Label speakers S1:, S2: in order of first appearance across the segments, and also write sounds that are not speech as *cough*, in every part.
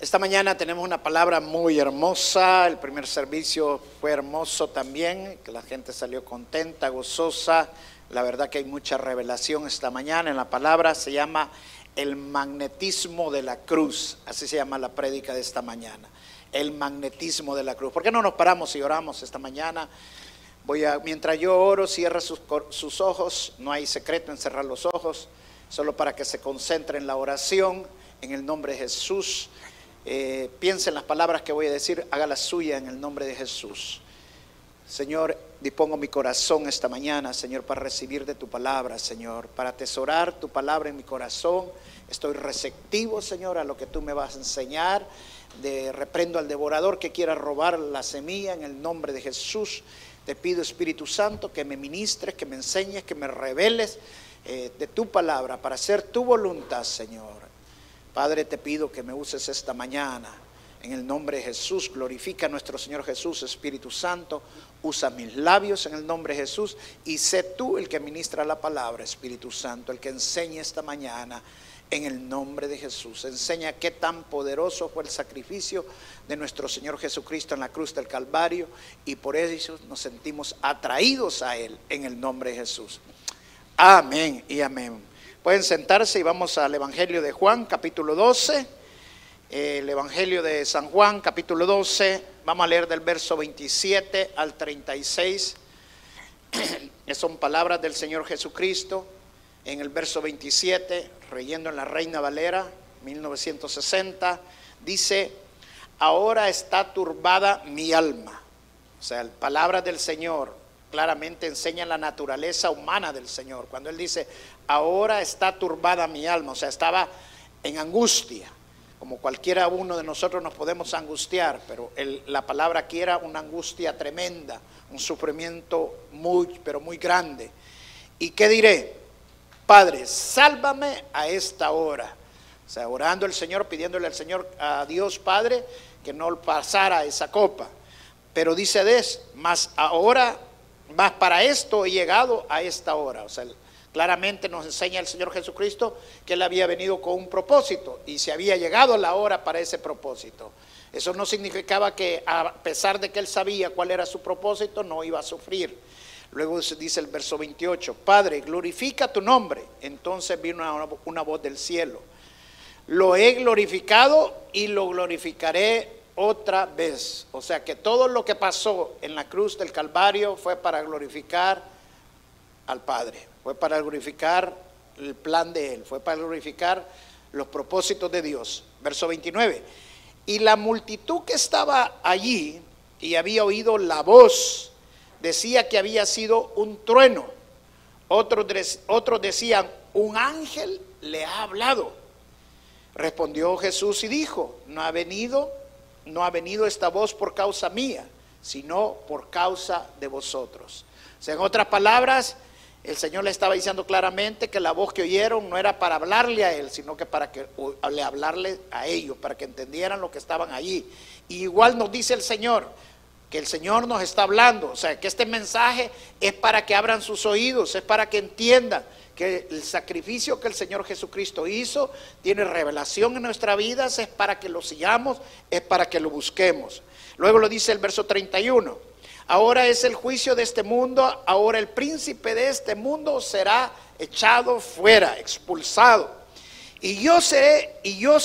S1: Esta mañana tenemos una palabra muy hermosa. El primer servicio fue hermoso también, que la gente salió contenta, gozosa. La verdad que hay mucha revelación esta mañana en la palabra. Se llama el magnetismo de la cruz. Así se llama la prédica de esta mañana. El magnetismo de la cruz. ¿Por qué no nos paramos y oramos esta mañana? Voy a, mientras yo oro, cierra sus, sus ojos. No hay secreto en cerrar los ojos, solo para que se concentre en la oración. En el nombre de Jesús. Eh, piense en las palabras que voy a decir, haga la suya en el nombre de Jesús. Señor, dispongo mi corazón esta mañana, Señor, para recibir de tu palabra, Señor, para atesorar tu palabra en mi corazón. Estoy receptivo, Señor, a lo que tú me vas a enseñar. De, reprendo al devorador que quiera robar la semilla en el nombre de Jesús. Te pido, Espíritu Santo, que me ministres, que me enseñes, que me reveles eh, de tu palabra para hacer tu voluntad, Señor. Padre, te pido que me uses esta mañana. En el nombre de Jesús, glorifica a nuestro Señor Jesús, Espíritu Santo. Usa mis labios en el nombre de Jesús y sé tú el que ministra la palabra, Espíritu Santo, el que enseña esta mañana en el nombre de Jesús. Enseña qué tan poderoso fue el sacrificio de nuestro Señor Jesucristo en la cruz del Calvario y por eso nos sentimos atraídos a Él en el nombre de Jesús. Amén y amén. Pueden sentarse y vamos al Evangelio de Juan, capítulo 12. El Evangelio de San Juan, capítulo 12. Vamos a leer del verso 27 al 36. *clears throat* Son palabras del Señor Jesucristo. En el verso 27, reyendo en la Reina Valera, 1960, dice, ahora está turbada mi alma. O sea, palabras del Señor claramente enseñan la naturaleza humana del Señor. Cuando Él dice, ahora está turbada mi alma, o sea, estaba en angustia. Como cualquiera uno de nosotros nos podemos angustiar, pero la palabra aquí era una angustia tremenda, un sufrimiento muy, pero muy grande. ¿Y qué diré? Padre, sálvame a esta hora. O sea, orando el Señor, pidiéndole al Señor, a Dios Padre, que no pasara esa copa. Pero dice des, más ahora, más para esto he llegado a esta hora. O sea, Claramente nos enseña el Señor Jesucristo que Él había venido con un propósito y se había llegado la hora para ese propósito. Eso no significaba que a pesar de que Él sabía cuál era su propósito, no iba a sufrir. Luego dice el verso 28, Padre, glorifica tu nombre. Entonces vino una, una voz del cielo. Lo he glorificado y lo glorificaré otra vez. O sea que todo lo que pasó en la cruz del Calvario fue para glorificar al Padre fue para glorificar el plan de Él, fue para glorificar los propósitos de Dios. Verso 29. Y la multitud que estaba allí y había oído la voz, decía que había sido un trueno. Otros, otros decían, un ángel le ha hablado. Respondió Jesús y dijo, no ha venido, no ha venido esta voz por causa mía, sino por causa de vosotros. En otras palabras, el Señor le estaba diciendo claramente que la voz que oyeron no era para hablarle a él, sino que para que le hablarle a ellos, para que entendieran lo que estaban allí. Y igual nos dice el Señor que el Señor nos está hablando, o sea, que este mensaje es para que abran sus oídos, es para que entiendan que el sacrificio que el Señor Jesucristo hizo tiene revelación en nuestra vida, es para que lo sigamos, es para que lo busquemos. Luego lo dice el verso 31. Ahora es el juicio de este mundo, ahora el príncipe de este mundo será echado fuera, expulsado. Y yo seré, y yo,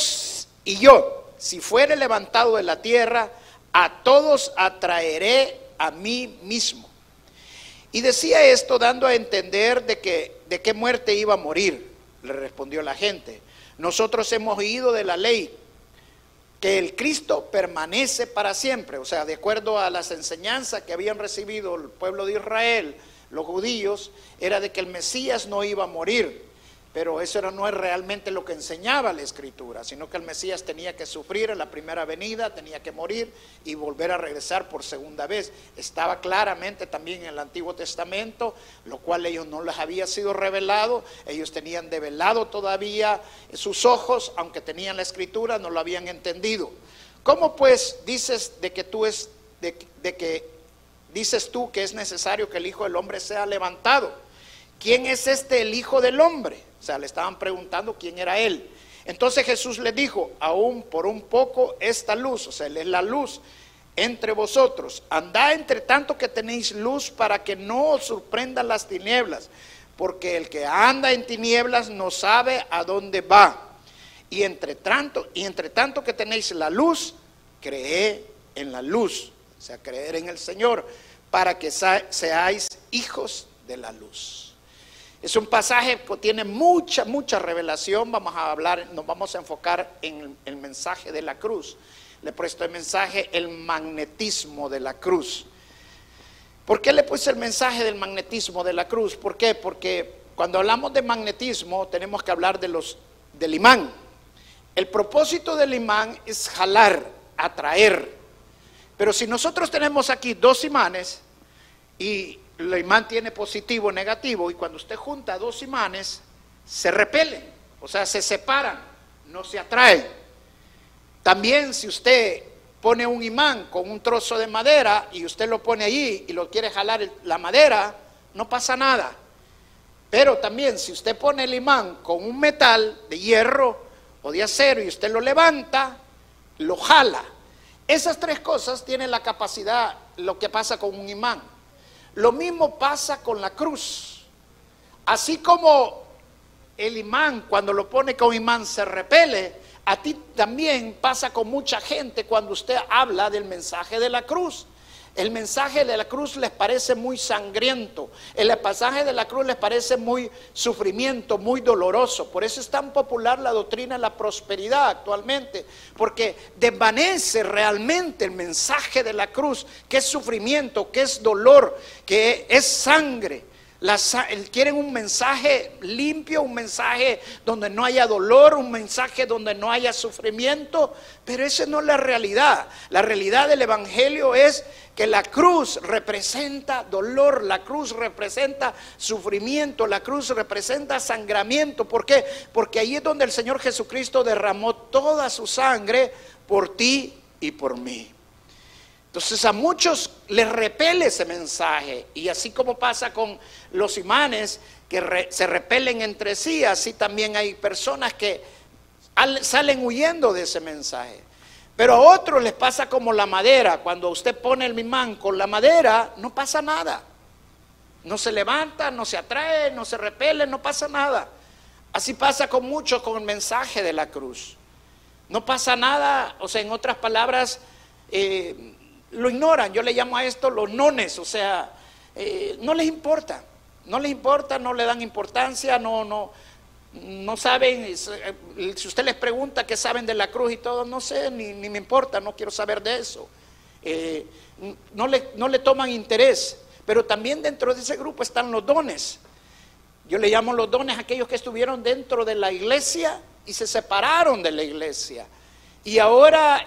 S1: y yo, si fuere levantado de la tierra, a todos atraeré a mí mismo. Y decía esto dando a entender de que de qué muerte iba a morir, le respondió la gente. Nosotros hemos oído de la ley que el Cristo permanece para siempre, o sea, de acuerdo a las enseñanzas que habían recibido el pueblo de Israel, los judíos, era de que el Mesías no iba a morir, pero eso no es realmente lo que enseñaba la escritura, sino que el Mesías tenía que sufrir en la primera venida, tenía que morir y volver a regresar por segunda vez. Estaba claramente también en el Antiguo Testamento, lo cual ellos no les había sido revelado, ellos tenían develado todavía sus ojos, aunque tenían la escritura, no lo habían entendido. ¿Cómo pues dices de que tú es de, de que dices tú que es necesario que el Hijo del Hombre sea levantado? ¿Quién es este el Hijo del Hombre? O sea, le estaban preguntando quién era él. Entonces Jesús le dijo, aún por un poco esta luz, o sea, él es la luz entre vosotros. Andad entre tanto que tenéis luz para que no os sorprendan las tinieblas, porque el que anda en tinieblas no sabe a dónde va. Y entre tanto, y entre tanto que tenéis la luz, cree en la luz, o sea, creer en el Señor, para que seáis hijos de la luz. Es un pasaje que tiene mucha, mucha revelación. Vamos a hablar, nos vamos a enfocar en el mensaje de la cruz. Le he puesto el mensaje el magnetismo de la cruz. ¿Por qué le puse el mensaje del magnetismo de la cruz? ¿Por qué? Porque cuando hablamos de magnetismo tenemos que hablar de los, del imán. El propósito del imán es jalar, atraer. Pero si nosotros tenemos aquí dos imanes y el imán tiene positivo o negativo y cuando usted junta dos imanes se repelen, o sea, se separan, no se atraen. También si usted pone un imán con un trozo de madera y usted lo pone allí y lo quiere jalar la madera, no pasa nada. Pero también si usted pone el imán con un metal de hierro o de acero y usted lo levanta, lo jala. Esas tres cosas tienen la capacidad, lo que pasa con un imán. Lo mismo pasa con la cruz. Así como el imán cuando lo pone con imán se repele, a ti también pasa con mucha gente cuando usted habla del mensaje de la cruz. El mensaje de la cruz les parece muy sangriento. El pasaje de la cruz les parece muy sufrimiento, muy doloroso. Por eso es tan popular la doctrina de la prosperidad actualmente. Porque desvanece realmente el mensaje de la cruz, que es sufrimiento, que es dolor, que es sangre quieren un mensaje limpio, un mensaje donde no haya dolor, un mensaje donde no haya sufrimiento, pero esa no es la realidad. La realidad del Evangelio es que la cruz representa dolor, la cruz representa sufrimiento, la cruz representa sangramiento. ¿Por qué? Porque ahí es donde el Señor Jesucristo derramó toda su sangre por ti y por mí. Entonces a muchos les repele ese mensaje y así como pasa con los imanes que se repelen entre sí, así también hay personas que salen huyendo de ese mensaje. Pero a otros les pasa como la madera, cuando usted pone el imán con la madera, no pasa nada. No se levanta, no se atrae, no se repele, no pasa nada. Así pasa con muchos con el mensaje de la cruz. No pasa nada, o sea, en otras palabras, eh, lo ignoran. Yo le llamo a esto los nones, o sea, eh, no les importa, no les importa, no le dan importancia, no, no, no saben. Eh, si usted les pregunta qué saben de la cruz y todo, no sé, ni, me importa, no quiero saber de eso. Eh, no, le, no le toman interés, pero también dentro de ese grupo están los dones. Yo le llamo los dones a aquellos que estuvieron dentro de la iglesia y se separaron de la iglesia. Y ahora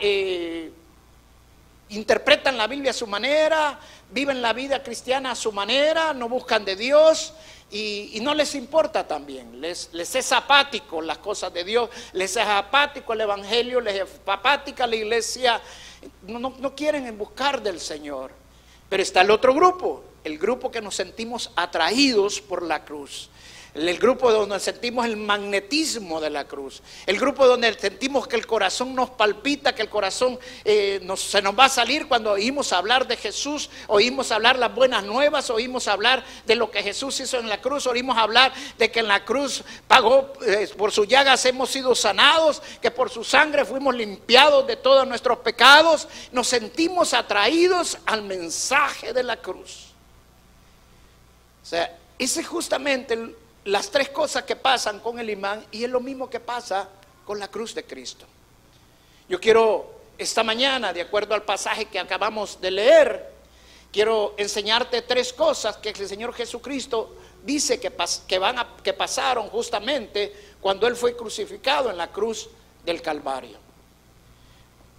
S1: interpretan la Biblia a su manera, viven la vida cristiana a su manera, no buscan de Dios y, no les importa también, les, es apático las cosas de Dios, les es apático el Evangelio, les es apática la iglesia, no, no quieren buscar del Señor. Pero está el otro grupo, el grupo que nos sentimos atraídos por la cruz el grupo donde sentimos el magnetismo de la cruz, el grupo donde sentimos que el corazón nos palpita, que el corazón eh, se nos va a salir cuando oímos hablar de Jesús, oímos hablar las buenas nuevas, oímos hablar de lo que Jesús hizo en la cruz, oímos hablar de que en la cruz pagó, eh, por sus llagas hemos sido sanados, que por su sangre fuimos limpiados de todos nuestros pecados, nos sentimos atraídos al mensaje de la cruz. O sea, ese es justamente el las tres cosas que pasan con el imán y es lo mismo que pasa con la cruz de Cristo. Yo quiero esta mañana, de acuerdo al pasaje que acabamos de leer, quiero enseñarte tres cosas que el Señor Jesucristo dice que, van a, que pasaron justamente cuando Él fue crucificado en la cruz del Calvario.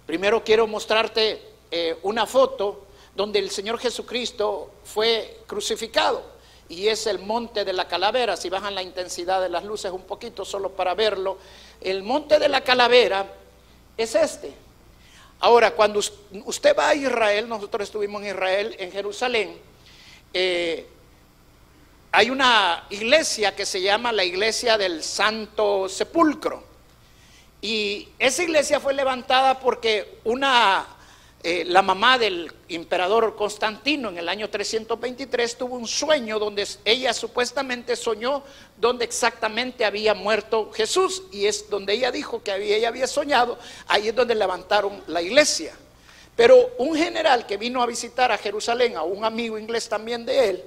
S1: Primero quiero mostrarte eh, una foto donde el Señor Jesucristo fue crucificado y es el monte de la calavera. Si bajan la intensidad de las luces un poquito solo para verlo, el monte de la calavera es este. Ahora, cuando usted va a Israel, nosotros estuvimos en Israel, en Jerusalén, eh, hay una iglesia que se llama la iglesia del Santo Sepulcro. Y esa iglesia fue levantada porque una eh, la mamá del emperador Constantino en el año 323 tuvo un sueño donde ella supuestamente soñó donde exactamente había muerto Jesús y es donde ella dijo que ella había soñado, ahí es donde levantaron la iglesia. Pero un general que vino a visitar a Jerusalén, a un amigo inglés también de él,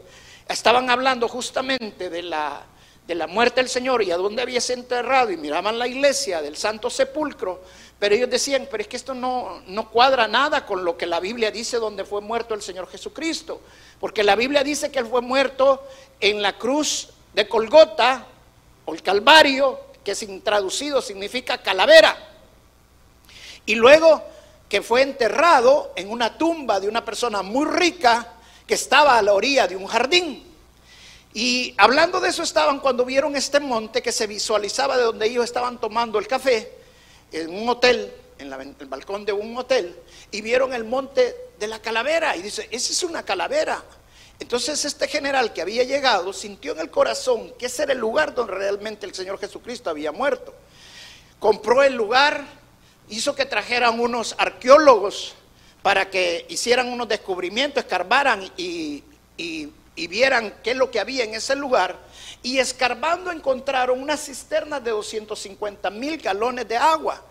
S1: estaban hablando justamente de la, de la muerte del Señor y a dónde había enterrado y miraban la iglesia del Santo Sepulcro pero ellos decían, pero es que esto no, no cuadra nada con lo que la Biblia dice donde fue muerto el Señor Jesucristo. Porque la Biblia dice que Él fue muerto en la cruz de Colgota o el Calvario, que sin traducido significa calavera. Y luego que fue enterrado en una tumba de una persona muy rica que estaba a la orilla de un jardín. Y hablando de eso estaban cuando vieron este monte que se visualizaba de donde ellos estaban tomando el café en un hotel, en, el balcón de un hotel, y vieron el monte de la calavera. Y dice, esa es una calavera. Entonces este general que había llegado sintió en el corazón que ese era el lugar donde realmente el Señor Jesucristo había muerto. Compró el lugar, hizo que trajeran unos arqueólogos para que hicieran unos descubrimientos, escarbaran y, y vieran qué es lo que había en ese lugar. Y escarbando encontraron una cisterna de 250 mil galones de agua,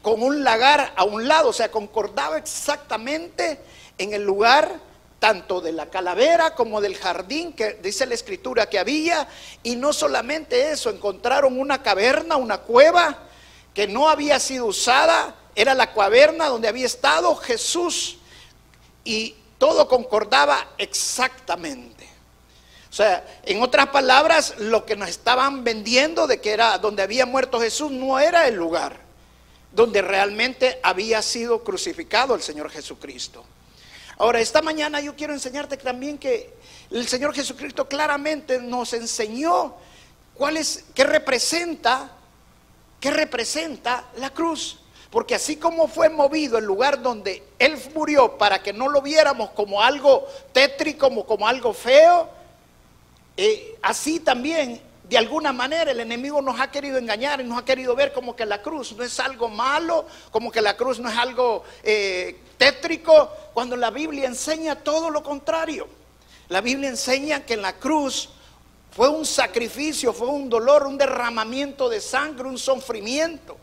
S1: con un lagar a un lado, o sea, concordaba exactamente en el lugar tanto de la calavera como del jardín que dice la escritura que había. Y no solamente eso, encontraron una caverna, una cueva que no había sido usada, era la caverna donde había estado Jesús. Y todo concordaba exactamente. O sea, en otras palabras, lo que nos estaban vendiendo de que era donde había muerto Jesús no era el lugar donde realmente había sido crucificado el Señor Jesucristo. Ahora, esta mañana yo quiero enseñarte también que el Señor Jesucristo claramente nos enseñó cuál es, qué representa, qué representa la cruz. Porque así como fue movido el lugar donde Él murió para que no lo viéramos como algo tétrico, como, como algo feo, eh, así también, de alguna manera, el enemigo nos ha querido engañar y nos ha querido ver como que la cruz no es algo malo, como que la cruz no es algo eh, tétrico, cuando la Biblia enseña todo lo contrario. La Biblia enseña que en la cruz fue un sacrificio, fue un dolor, un derramamiento de sangre, un sufrimiento.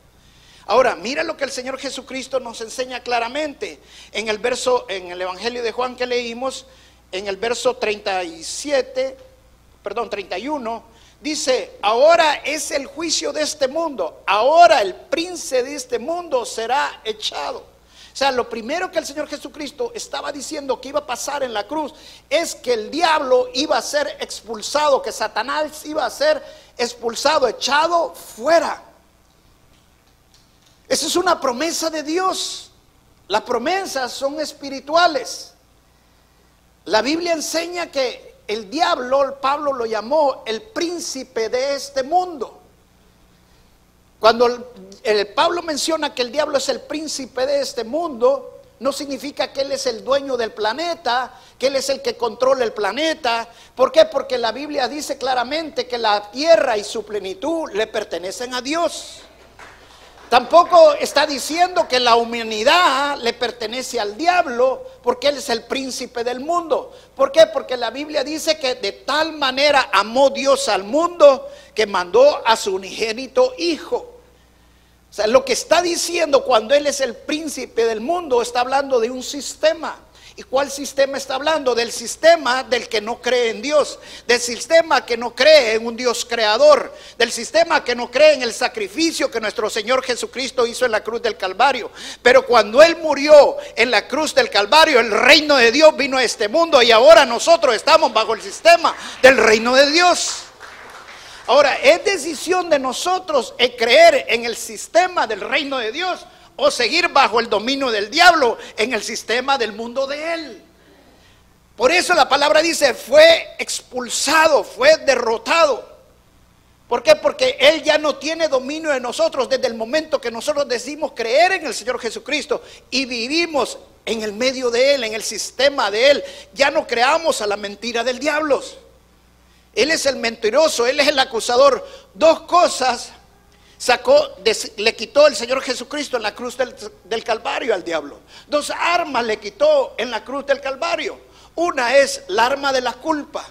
S1: Ahora, mira lo que el Señor Jesucristo nos enseña claramente en el verso, en el Evangelio de Juan que leímos, en el verso 37 perdón, 31, dice, ahora es el juicio de este mundo, ahora el príncipe de este mundo será echado. O sea, lo primero que el Señor Jesucristo estaba diciendo que iba a pasar en la cruz es que el diablo iba a ser expulsado, que Satanás iba a ser expulsado, echado fuera. Esa es una promesa de Dios. Las promesas son espirituales. La Biblia enseña que el diablo, Pablo lo llamó el príncipe de este mundo. Cuando el, Pablo menciona que el diablo es el príncipe de este mundo, no significa que él es el dueño del planeta, que él es el que controla el planeta. ¿Por qué? Porque la Biblia dice claramente que la tierra y su plenitud le pertenecen a Dios. Tampoco está diciendo que la humanidad le pertenece al diablo porque él es el príncipe del mundo. ¿Por qué? Porque la Biblia dice que de tal manera amó Dios al mundo que mandó a su unigénito hijo. O sea, lo que está diciendo cuando él es el príncipe del mundo está hablando de un sistema. ¿Y cuál sistema está hablando? Del sistema del que no cree en Dios, del sistema que no cree en un Dios creador, del sistema que no cree en el sacrificio que nuestro Señor Jesucristo hizo en la cruz del Calvario. Pero cuando Él murió en la cruz del Calvario, el reino de Dios vino a este mundo y ahora nosotros estamos bajo el sistema del reino de Dios. Ahora, es decisión de nosotros creer en el sistema del reino de Dios o seguir bajo el dominio del diablo en el sistema del mundo de él. Por eso la palabra dice, fue expulsado, fue derrotado. ¿Por qué? Porque Él ya no tiene dominio de nosotros desde el momento que nosotros decimos creer en el Señor Jesucristo y vivimos en el medio de Él, en el sistema de Él. Ya no creamos a la mentira del diablo. Él es el mentiroso, Él es el acusador. Dos cosas sacó, le quitó el Señor Jesucristo en la cruz del, Calvario al diablo. Dos armas le quitó en la cruz del Calvario. Una es la arma de la culpa.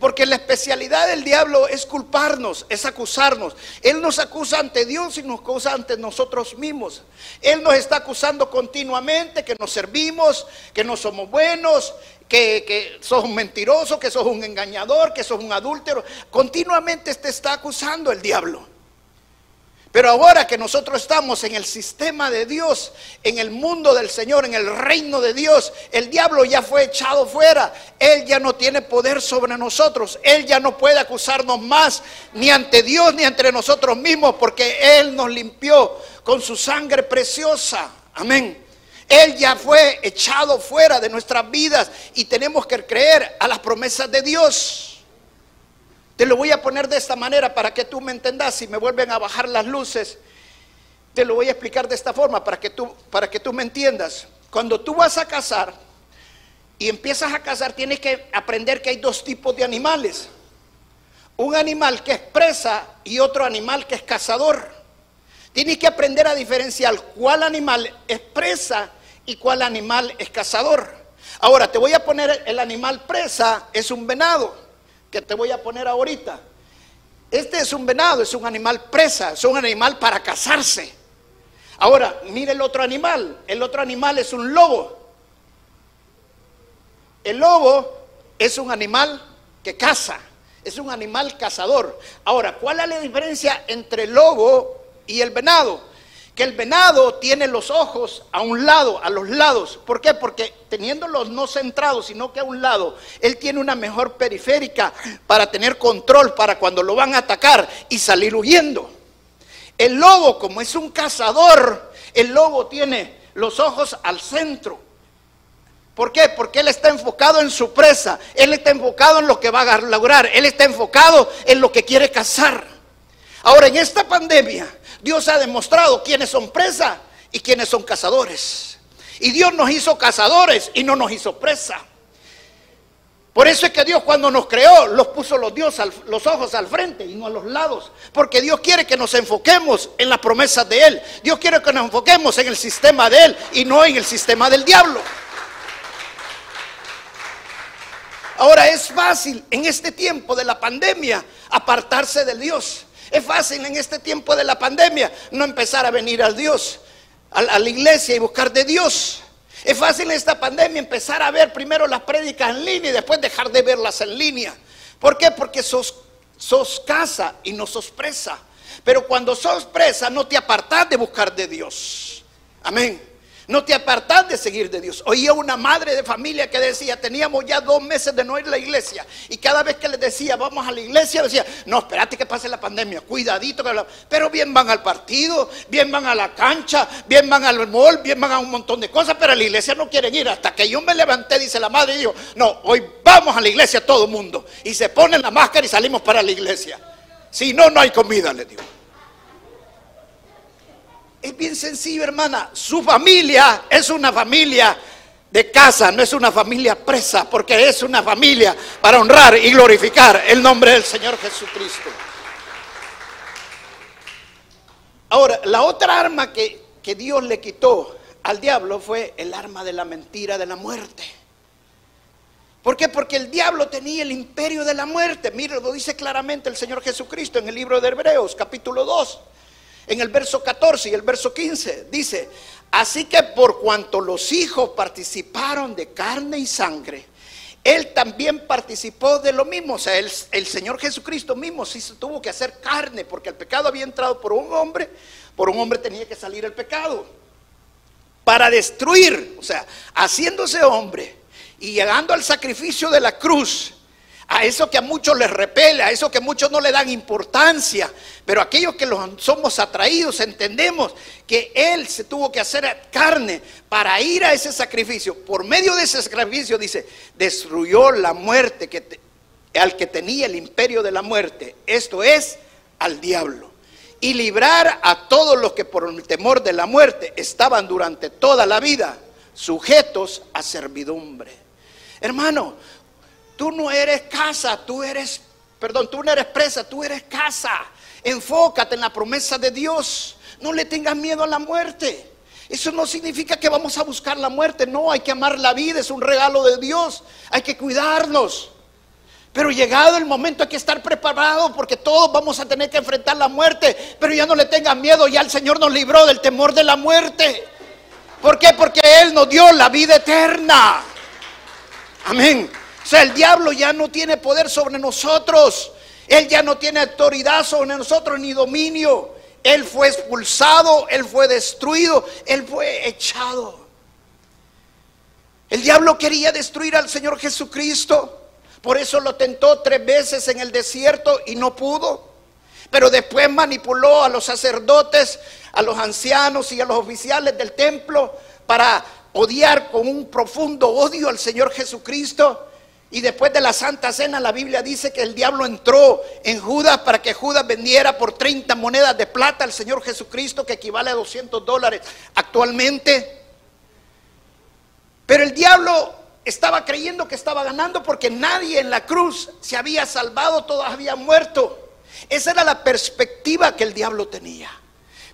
S1: Porque la especialidad del diablo es culparnos, es acusarnos. Él nos acusa ante Dios y nos acusa ante nosotros mismos. Él nos está acusando continuamente que nos servimos, que no somos buenos, que, que sos un mentiroso, que sos un engañador, que sos un adúltero. Continuamente te está acusando el diablo. Pero ahora que nosotros estamos en el sistema de Dios, en el mundo del Señor, en el reino de Dios, el diablo ya fue echado fuera. Él ya no tiene poder sobre nosotros. Él ya no puede acusarnos más, ni ante Dios, ni entre nosotros mismos, porque Él nos limpió con su sangre preciosa. Amén. Él ya fue echado fuera de nuestras vidas y tenemos que creer a las promesas de Dios. Te lo voy a poner de esta manera para que tú me entendas. Si me vuelven a bajar las luces, te lo voy a explicar de esta forma para que tú, para que tú me entiendas. Cuando tú vas a cazar y empiezas a cazar, tienes que aprender que hay dos tipos de animales. Un animal que es presa y otro animal que es cazador. Tienes que aprender a diferenciar cuál animal es presa y cuál animal es cazador. Ahora, te voy a poner el animal presa, es un venado que te voy a poner ahorita. Este es un venado, es un animal presa, es un animal para cazarse. Ahora, mire el otro animal. El otro animal es un lobo. El lobo es un animal que caza, es un animal cazador. Ahora, ¿cuál es la diferencia entre el lobo y el venado? Que el venado tiene los ojos a un lado, a los lados. ¿Por qué? Porque teniéndolos no centrados, sino que a un lado, él tiene una mejor periférica para tener control para cuando lo van a atacar y salir huyendo. El lobo, como es un cazador, el lobo tiene los ojos al centro. ¿Por qué? Porque él está enfocado en su presa, él está enfocado en lo que va a lograr, él está enfocado en lo que quiere cazar. Ahora, en esta pandemia, Dios ha demostrado quiénes son presa y quiénes son cazadores. Y Dios nos hizo cazadores y no nos hizo presa. Por eso es que Dios cuando nos creó los puso los, Dios los ojos al frente y no a los lados. Porque Dios quiere que nos enfoquemos en las promesas de Él. Dios quiere que nos enfoquemos en el sistema de Él y no en el sistema del diablo. Ahora es fácil en este tiempo de la pandemia apartarse de Dios. Es fácil en este tiempo de la pandemia no empezar a venir al Dios, a, la iglesia y buscar de Dios. Es fácil en esta pandemia empezar a ver primero las prédicas en línea y después dejar de verlas en línea. ¿Por qué? Porque sos, sos casa y no sos presa. Pero cuando sos presa no te apartás de buscar de Dios. Amén. No te apartas de seguir de Dios. Oía una madre de familia que decía, teníamos ya dos meses de no ir a la iglesia. Y cada vez que les decía, vamos a la iglesia, decía, no, espérate que pase la pandemia, cuidadito. Pero bien van al partido, bien van a la cancha, bien van al mall, bien van a un montón de cosas, pero a la iglesia no quieren ir. Hasta que yo me levanté, dice la madre, y dijo, no, hoy vamos a la iglesia todo el mundo. Y se ponen la máscara y salimos para la iglesia. Si no, no hay comida, le digo. Es bien sencillo, hermana. Su familia es una familia de casa, no es una familia presa, porque es una familia para honrar y glorificar el nombre del Señor Jesucristo. Ahora, la otra arma que, que Dios le quitó al diablo fue el arma de la mentira de la muerte. ¿Por qué? Porque el diablo tenía el imperio de la muerte. Mire, lo dice claramente el Señor Jesucristo en el libro de Hebreos, capítulo 2 en el verso 14 y el verso 15. Dice, Así que por cuanto los hijos participaron de carne y sangre, él también participó de lo mismo. O sea, el, Señor Jesucristo mismo sí se tuvo que hacer carne porque el pecado había entrado por un hombre, por un hombre tenía que salir el pecado. Para destruir, o sea, haciéndose hombre y llegando al sacrificio de la cruz, a eso que a muchos les repele, a eso que muchos no le dan importancia, pero aquellos que los somos atraídos entendemos que Él se tuvo que hacer carne para ir a ese sacrificio. Por medio de ese sacrificio, dice, destruyó la muerte que al que tenía el imperio de la muerte, esto es, al diablo. Y librar a todos los que por el temor de la muerte estaban durante toda la vida sujetos a servidumbre. Hermano, Tú no eres casa, tú eres, perdón, tú no eres presa, tú eres casa. Enfócate en la promesa de Dios. No le tengas miedo a la muerte. Eso no significa que vamos a buscar la muerte. No, hay que amar la vida, es un regalo de Dios. Hay que cuidarnos. Pero llegado el momento hay que estar preparado porque todos vamos a tener que enfrentar la muerte. Pero ya no le tengan miedo, ya el Señor nos libró del temor de la muerte. ¿Por qué? Porque Él nos dio la vida eterna. Amén. Sea, el diablo ya no tiene poder sobre nosotros. Él ya no tiene autoridad sobre nosotros ni dominio. Él fue expulsado, él fue destruido, él fue echado. El diablo quería destruir al Señor Jesucristo. Por eso lo tentó tres veces en el desierto y no pudo. Pero después manipuló a los sacerdotes, a los ancianos y a los oficiales del templo para odiar con un profundo odio al Señor Jesucristo. Y después de la Santa Cena, la Biblia dice que el diablo entró en Judas para que Judas vendiera por 30 monedas de plata al Señor Jesucristo, que equivale a 200 dólares actualmente. Pero el diablo estaba creyendo que estaba ganando porque nadie en la cruz se había salvado, todos habían muerto. Esa era la perspectiva que el diablo tenía.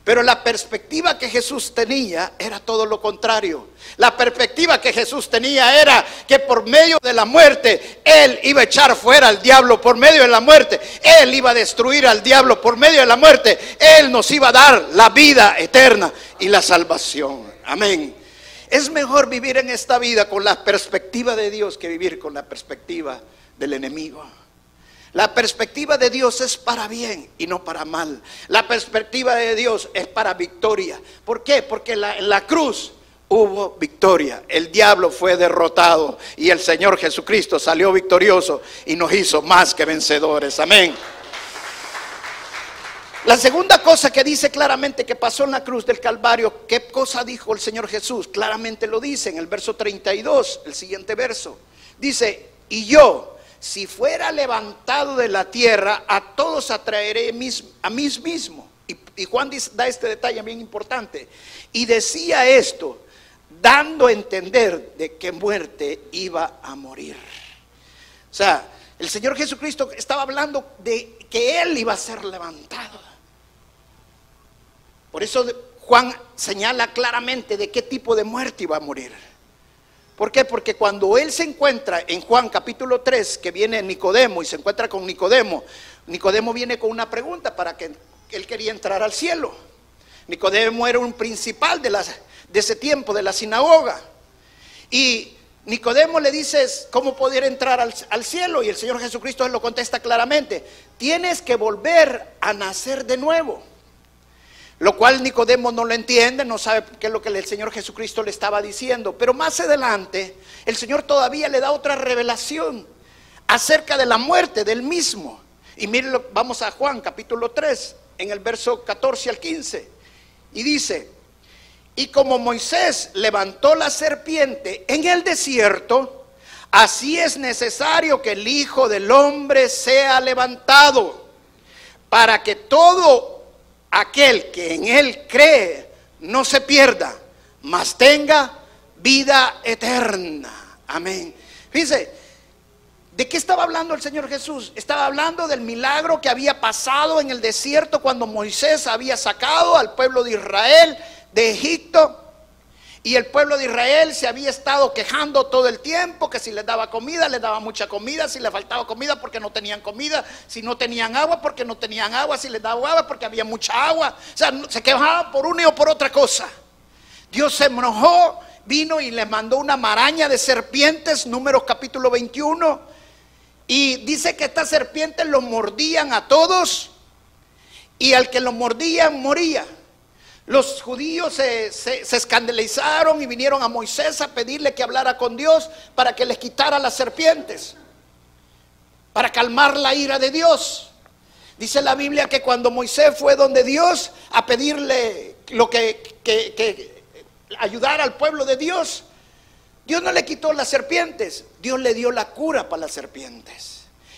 S1: Pero la perspectiva que Jesús tenía era todo lo contrario. La perspectiva que Jesús tenía era que por medio de la muerte Él iba a echar fuera al diablo. Por medio de la muerte Él iba a destruir al diablo. Por medio de la muerte Él nos iba a dar la vida eterna y la salvación. Amén. Es mejor vivir en esta vida con la perspectiva de Dios que vivir con la perspectiva del enemigo. La perspectiva de Dios es para bien y no para mal. La perspectiva de Dios es para victoria. ¿Por qué? Porque en la, cruz hubo victoria. El diablo fue derrotado y el Señor Jesucristo salió victorioso y nos hizo más que vencedores. Amén. La segunda cosa que dice claramente que pasó en la cruz del Calvario, ¿qué cosa dijo el Señor Jesús? Claramente lo dice en el verso 32, el siguiente verso. Dice, y yo, si fuera levantado de la tierra, a todos atraeré a mí mismo. Y, Juan da este detalle bien importante. Y decía esto, dando a entender de qué muerte iba a morir. O sea, el Señor Jesucristo estaba hablando de que Él iba a ser levantado. Por eso Juan señala claramente de qué tipo de muerte iba a morir. ¿Por qué? Porque cuando él se encuentra en Juan capítulo 3, que viene Nicodemo y se encuentra con Nicodemo, Nicodemo viene con una pregunta para que él quería entrar al cielo. Nicodemo era un principal de, de ese tiempo, de la sinagoga. Y Nicodemo le dice, ¿cómo poder entrar al, al cielo? Y el Señor Jesucristo lo contesta claramente, tienes que volver a nacer de nuevo. Lo cual Nicodemo no lo entiende, no sabe qué es lo que el Señor Jesucristo le estaba diciendo. Pero más adelante, el Señor todavía le da otra revelación acerca de la muerte del mismo. Y miren, vamos a Juan capítulo 3, en el verso 14 al 15. Y dice, y como Moisés levantó la serpiente en el desierto, así es necesario que el Hijo del Hombre sea levantado, para que todo aquel que en él cree no se pierda, mas tenga vida eterna. Amén. Fíjense, ¿de qué estaba hablando el Señor Jesús? Estaba hablando del milagro que había pasado en el desierto cuando Moisés había sacado al pueblo de Israel de Egipto y el pueblo de Israel se había estado quejando todo el tiempo que si les daba comida, les daba mucha comida, si les faltaba comida porque no tenían comida, si no tenían agua porque no tenían agua, si les daba agua porque había mucha agua. O sea, se quejaban por una o por otra cosa. Dios se enojó, vino y le mandó una maraña de serpientes, números capítulo 21. Y dice que estas serpientes los mordían a todos y al que lo mordían moría. Los judíos se, escandalizaron y vinieron a Moisés a pedirle que hablara con Dios para que les quitara las serpientes, para calmar la ira de Dios. Dice la Biblia que cuando Moisés fue donde Dios a pedirle lo que, que, que al pueblo de Dios, Dios no le quitó las serpientes, Dios le dio la cura para las serpientes.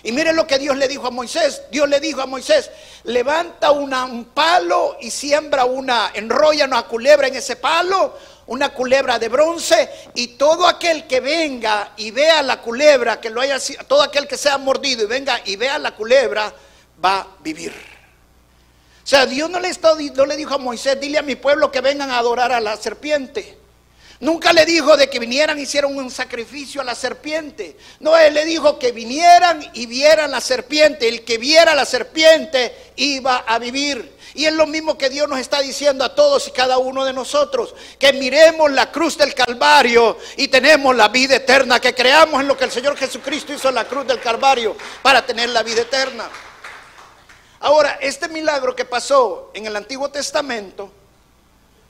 S1: Y mire lo que Dios le dijo a Moisés. Dios le dijo a Moisés, levanta un palo y siembra una, enrolla una culebra en ese palo, una culebra de bronce, y todo aquel que venga y vea la culebra, que lo haya todo aquel que sea mordido y venga y vea la culebra, va a vivir. O sea, Dios no le, no le dijo a Moisés, dile a mi pueblo que vengan a adorar a la serpiente. Nunca le dijo de que vinieran y hicieran un sacrificio a la serpiente. No, él le dijo que vinieran y vieran la serpiente. El que viera la serpiente iba a vivir. Y es lo mismo que Dios nos está diciendo a todos y cada uno de nosotros. Que miremos la cruz del Calvario y tenemos la vida eterna. Que creamos en lo que el Señor Jesucristo hizo en la cruz del Calvario para tener la vida eterna. Ahora, este milagro que pasó en el Antiguo Testamento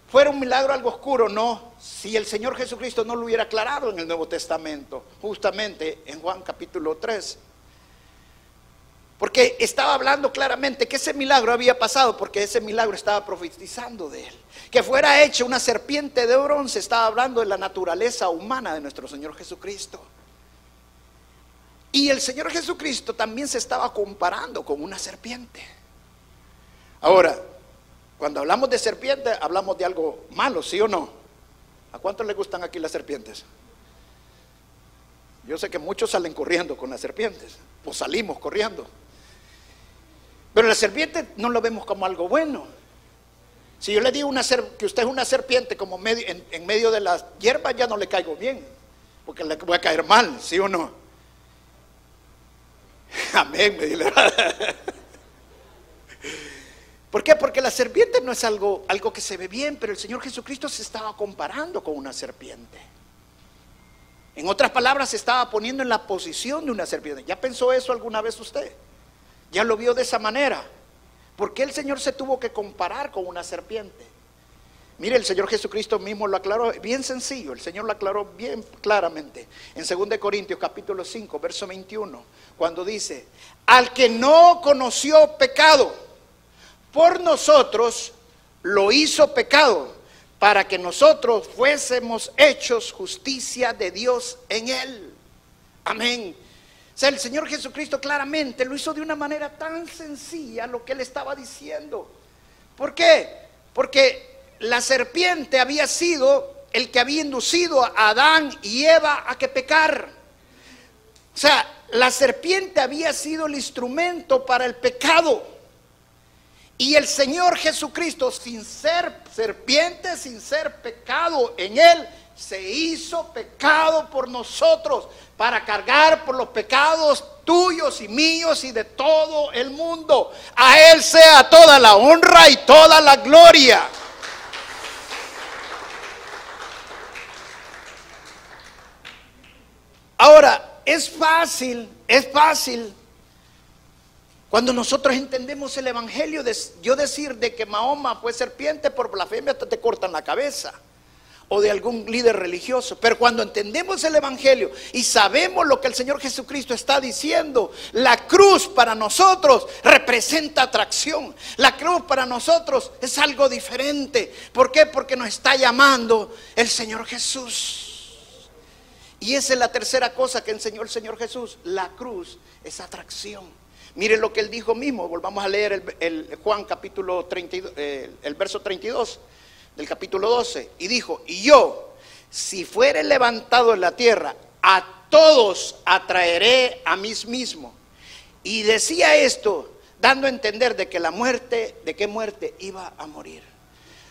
S1: fuera un milagro algo oscuro, no, si el Señor Jesucristo no lo hubiera aclarado en el Nuevo Testamento, justamente en Juan capítulo 3. Porque estaba hablando claramente que ese milagro había pasado, porque ese milagro estaba profetizando de él. Que fuera hecha una serpiente de bronce, estaba hablando de la naturaleza humana de nuestro Señor Jesucristo. Y el Señor Jesucristo también se estaba comparando con una serpiente. Ahora, cuando hablamos de serpiente, hablamos de algo malo, ¿sí o no? ¿A cuántos le gustan aquí las serpientes? Yo sé que muchos salen corriendo con las serpientes, pues salimos corriendo. Pero la serpiente no lo vemos como algo bueno. Si yo le digo una que usted es una serpiente como en, medio de las hierbas, ya no le caigo bien, porque le voy a caer mal, ¿sí o no? *laughs* Amén, me dile. ¿Por qué? Porque la serpiente no es algo, algo que se ve bien, pero el Señor Jesucristo se estaba comparando con una serpiente. En otras palabras, se estaba poniendo en la posición de una serpiente. ¿Ya pensó eso alguna vez usted? ¿Ya lo vio de esa manera? ¿Por qué el Señor se tuvo que comparar con una serpiente? Mire, el Señor Jesucristo mismo lo aclaró, bien sencillo, el Señor lo aclaró bien claramente. En 2 Corintios capítulo 5, verso 21, cuando dice, al que no conoció pecado, por nosotros lo hizo pecado para que nosotros fuésemos hechos justicia de Dios en él. Amén. O sea, el Señor Jesucristo claramente lo hizo de una manera tan sencilla lo que él estaba diciendo. ¿Por qué? Porque la serpiente había sido el que había inducido a Adán y Eva a que pecar. O sea, la serpiente había sido el instrumento para el pecado. Y el Señor Jesucristo, sin ser serpiente, sin ser pecado en él, se hizo pecado por nosotros para cargar por los pecados tuyos y míos y de todo el mundo. A Él sea toda la honra y toda la gloria. Ahora, es fácil, es fácil cuando nosotros entendemos el Evangelio, yo decir de que Mahoma fue serpiente por blasfemia hasta te cortan la cabeza o de algún líder religioso. Pero cuando entendemos el Evangelio y sabemos lo que el Señor Jesucristo está diciendo, la cruz para nosotros representa atracción. La cruz para nosotros es algo diferente. ¿Por qué? Porque nos está llamando el Señor Jesús. Y esa es la tercera cosa que enseñó el Señor Jesús. La cruz es atracción. Mire lo que él dijo mismo, volvamos a leer el, Juan capítulo 32, eh, el verso 32 del capítulo 12. Y dijo, y yo, si fuere levantado en la tierra, a todos atraeré a mí mismo. Y decía esto, dando a entender de que la muerte, de qué muerte iba a morir.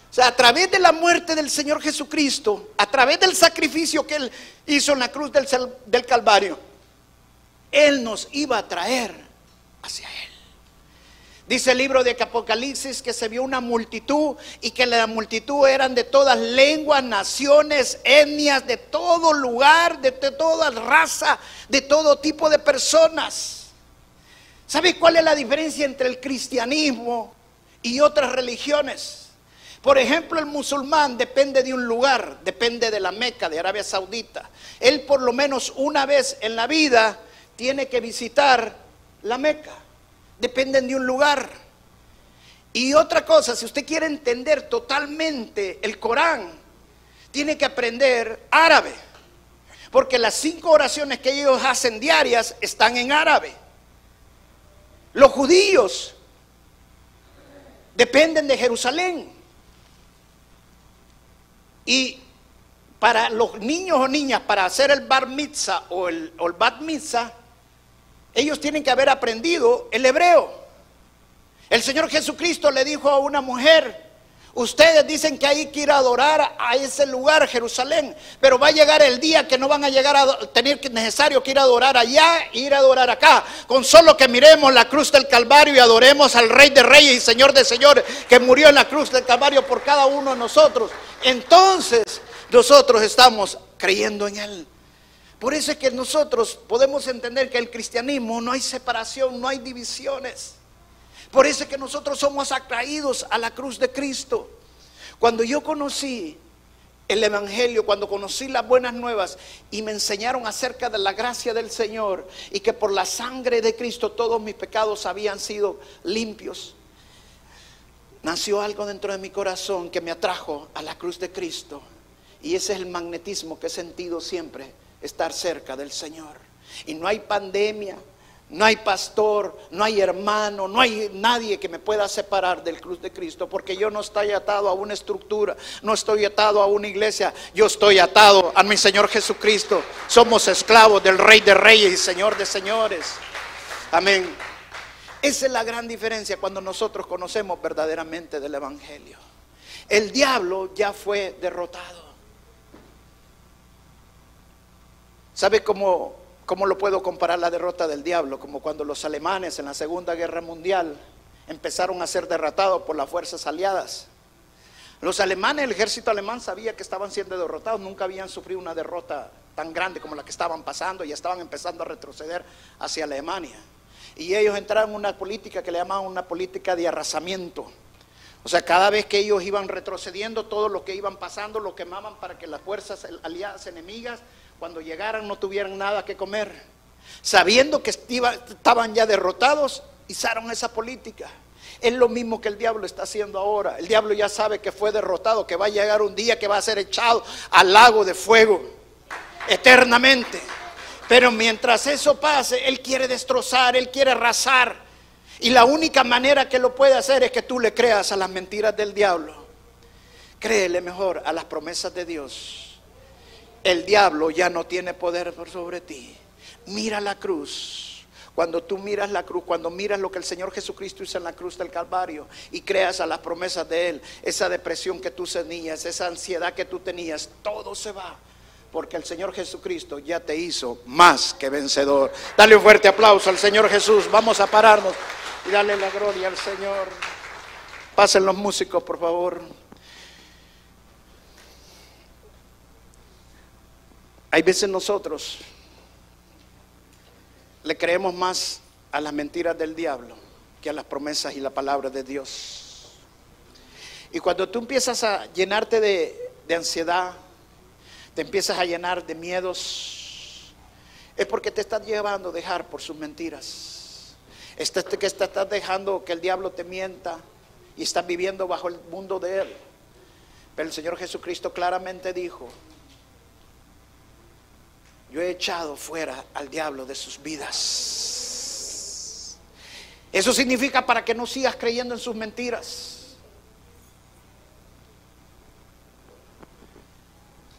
S1: O sea, a través de la muerte del Señor Jesucristo, a través del sacrificio que Él hizo en la cruz del, del Calvario, Él nos iba a traer hacia Él. Dice el libro de Apocalipsis que se vio una multitud y que la multitud eran de todas lenguas, naciones, etnias, de todo lugar, de, toda raza, de todo tipo de personas. ¿Sabe cuál es la diferencia entre el cristianismo y otras religiones? Por ejemplo, el musulmán depende de un lugar, depende de la Meca, de Arabia Saudita. Él por lo menos una vez en la vida tiene que visitar la Meca dependen de un lugar. Y otra cosa, si usted quiere entender totalmente el Corán, tiene que aprender árabe. Porque las cinco oraciones que ellos hacen diarias están en árabe. Los judíos dependen de Jerusalén. Y para los niños o niñas, para hacer el bar mitzvah o el, o el bat mitzvah, ellos tienen que haber aprendido el hebreo. El Señor Jesucristo le dijo a una mujer, ustedes dicen que hay que ir a adorar a ese lugar, Jerusalén, pero va a llegar el día que no van a llegar a tener necesario que ir a adorar allá e ir a adorar acá. Con solo que miremos la cruz del Calvario y adoremos al Rey de Reyes y Señor de Señores que murió en la cruz del Calvario por cada uno de nosotros. Entonces nosotros estamos creyendo en Él. Por eso es que nosotros podemos entender que el cristianismo no hay separación, no hay divisiones. Por eso es que nosotros somos atraídos a la cruz de Cristo. Cuando yo conocí el Evangelio, cuando conocí las buenas nuevas y me enseñaron acerca de la gracia del Señor y que por la sangre de Cristo todos mis pecados habían sido limpios, nació algo dentro de mi corazón que me atrajo a la cruz de Cristo. Y ese es el magnetismo que he sentido siempre estar cerca del Señor. Y no hay pandemia, no hay pastor, no hay hermano, no hay nadie que me pueda separar del cruz de Cristo, porque yo no estoy atado a una estructura, no estoy atado a una iglesia, yo estoy atado a mi Señor Jesucristo. Somos esclavos del Rey de Reyes y Señor de Señores. Amén. Esa es la gran diferencia cuando nosotros conocemos verdaderamente del Evangelio. El diablo ya fue derrotado. ¿Sabe cómo, cómo lo puedo comparar la derrota del diablo? Como cuando los alemanes en la Segunda Guerra Mundial empezaron a ser derrotados por las fuerzas aliadas. Los alemanes, el ejército alemán sabía que estaban siendo derrotados, nunca habían sufrido una derrota tan grande como la que estaban pasando y estaban empezando a retroceder hacia Alemania. Y ellos entraron en una política que le llamaban una política de arrasamiento. O sea, cada vez que ellos iban retrocediendo, todo lo que iban pasando lo quemaban para que las fuerzas aliadas enemigas cuando llegaran no tuvieran nada que comer. Sabiendo que estaban ya derrotados, usaron esa política. Es lo mismo que el diablo está haciendo ahora. El diablo ya sabe que fue derrotado, que va a llegar un día que va a ser echado al lago de fuego eternamente. Pero mientras eso pase, Él quiere destrozar, Él quiere arrasar. Y la única manera que lo puede hacer es que tú le creas a las mentiras del diablo. Créele mejor a las promesas de Dios el diablo ya no tiene poder sobre ti. Mira la cruz. Cuando tú miras la cruz, cuando miras lo que el Señor Jesucristo hizo en la cruz del Calvario y creas a las promesas de Él, esa depresión que tú tenías, esa ansiedad que tú tenías, todo se va. Porque el Señor Jesucristo ya te hizo más que vencedor. Dale un fuerte aplauso al Señor Jesús. Vamos a pararnos y darle la gloria al Señor. Pasen los músicos, por favor. Hay veces nosotros le creemos más a las mentiras del diablo que a las promesas y la palabra de Dios. Y cuando tú empiezas a llenarte de, ansiedad, te empiezas a llenar de miedos, es porque te estás llevando a dejar por sus mentiras. Este, que estás dejando que el diablo te mienta y estás viviendo bajo el mundo de él. Pero el Señor Jesucristo claramente dijo, yo he echado fuera al diablo de sus vidas. Eso significa para que no sigas creyendo en sus mentiras.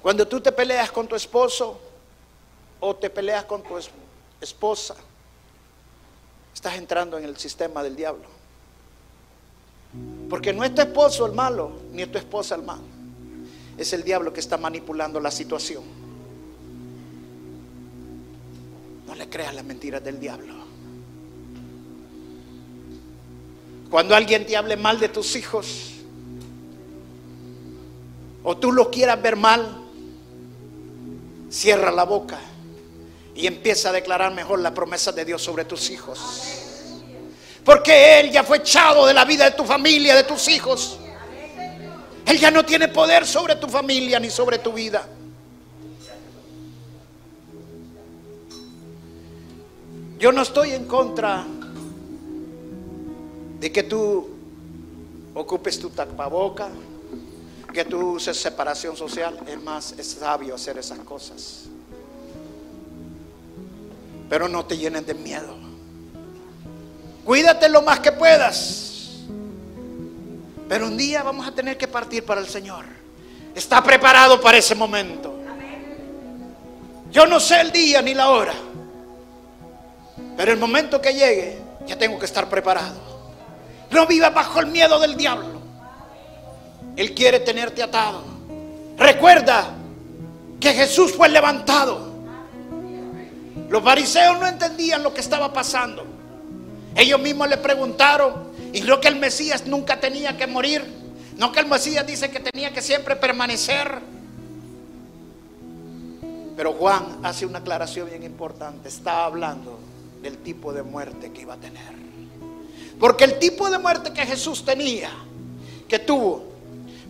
S1: Cuando tú te peleas con tu esposo o te peleas con tu esposa, estás entrando en el sistema del diablo. Porque no es tu esposo el malo, ni es tu esposa el malo. Es el diablo que está manipulando la situación. No le creas las mentiras del diablo. Cuando alguien te hable mal de tus hijos, o tú lo quieras ver mal, cierra la boca y empieza a declarar mejor la promesa de Dios sobre tus hijos. Porque Él ya fue echado de la vida de tu familia, de tus hijos. Él ya no tiene poder sobre tu familia ni sobre tu vida. Yo no estoy en contra de que tú ocupes tu tapaboca, que tú uses separación social. Es más, es sabio hacer esas cosas. Pero no te llenen de miedo. Cuídate lo más que puedas. Pero un día vamos a tener que partir para el Señor. Está preparado para ese momento. Yo no sé el día ni la hora. Pero el momento que llegue, ya tengo que estar preparado. No vivas bajo el miedo del diablo. Él quiere tenerte atado. Recuerda que Jesús fue levantado. Los fariseos no entendían lo que estaba pasando. Ellos mismos le preguntaron, y creo que el Mesías nunca tenía que morir. No que el Mesías dice que tenía que siempre permanecer. Pero Juan hace una aclaración bien importante. Está hablando del tipo de muerte que iba a tener. Porque el tipo de muerte que Jesús tenía, que tuvo,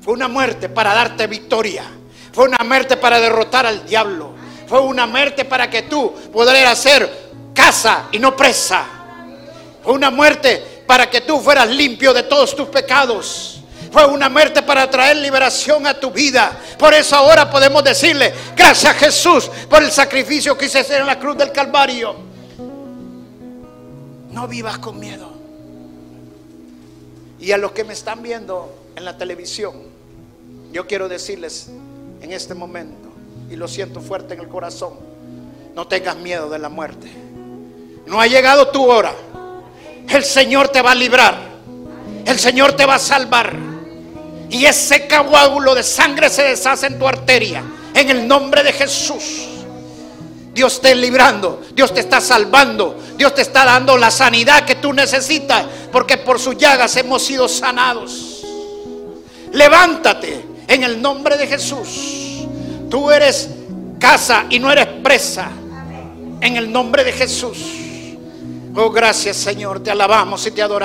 S1: fue una muerte para darte victoria. Fue una muerte para derrotar al diablo. Fue una muerte para que tú pudieras ser casa y no presa. Fue una muerte para que tú fueras limpio de todos tus pecados. Fue una muerte para traer liberación a tu vida. Por eso ahora podemos decirle, gracias a Jesús por el sacrificio que hice en la cruz del Calvario. No vivas con miedo. Y a los que me están viendo en la televisión, yo quiero decirles en este momento, y lo siento fuerte en el corazón, no tengas miedo de la muerte. No ha llegado tu hora. El Señor te va a librar. El Señor te va a salvar. Y ese coágulo de sangre se deshace en tu arteria. En el nombre de Jesús. Dios te librando, Dios te está salvando, Dios te está dando la sanidad que tú necesitas, porque por sus llagas hemos sido sanados. Levántate en el nombre de Jesús. Tú eres casa y no eres presa. En el nombre de Jesús. Oh, gracias Señor, te alabamos y te adoramos.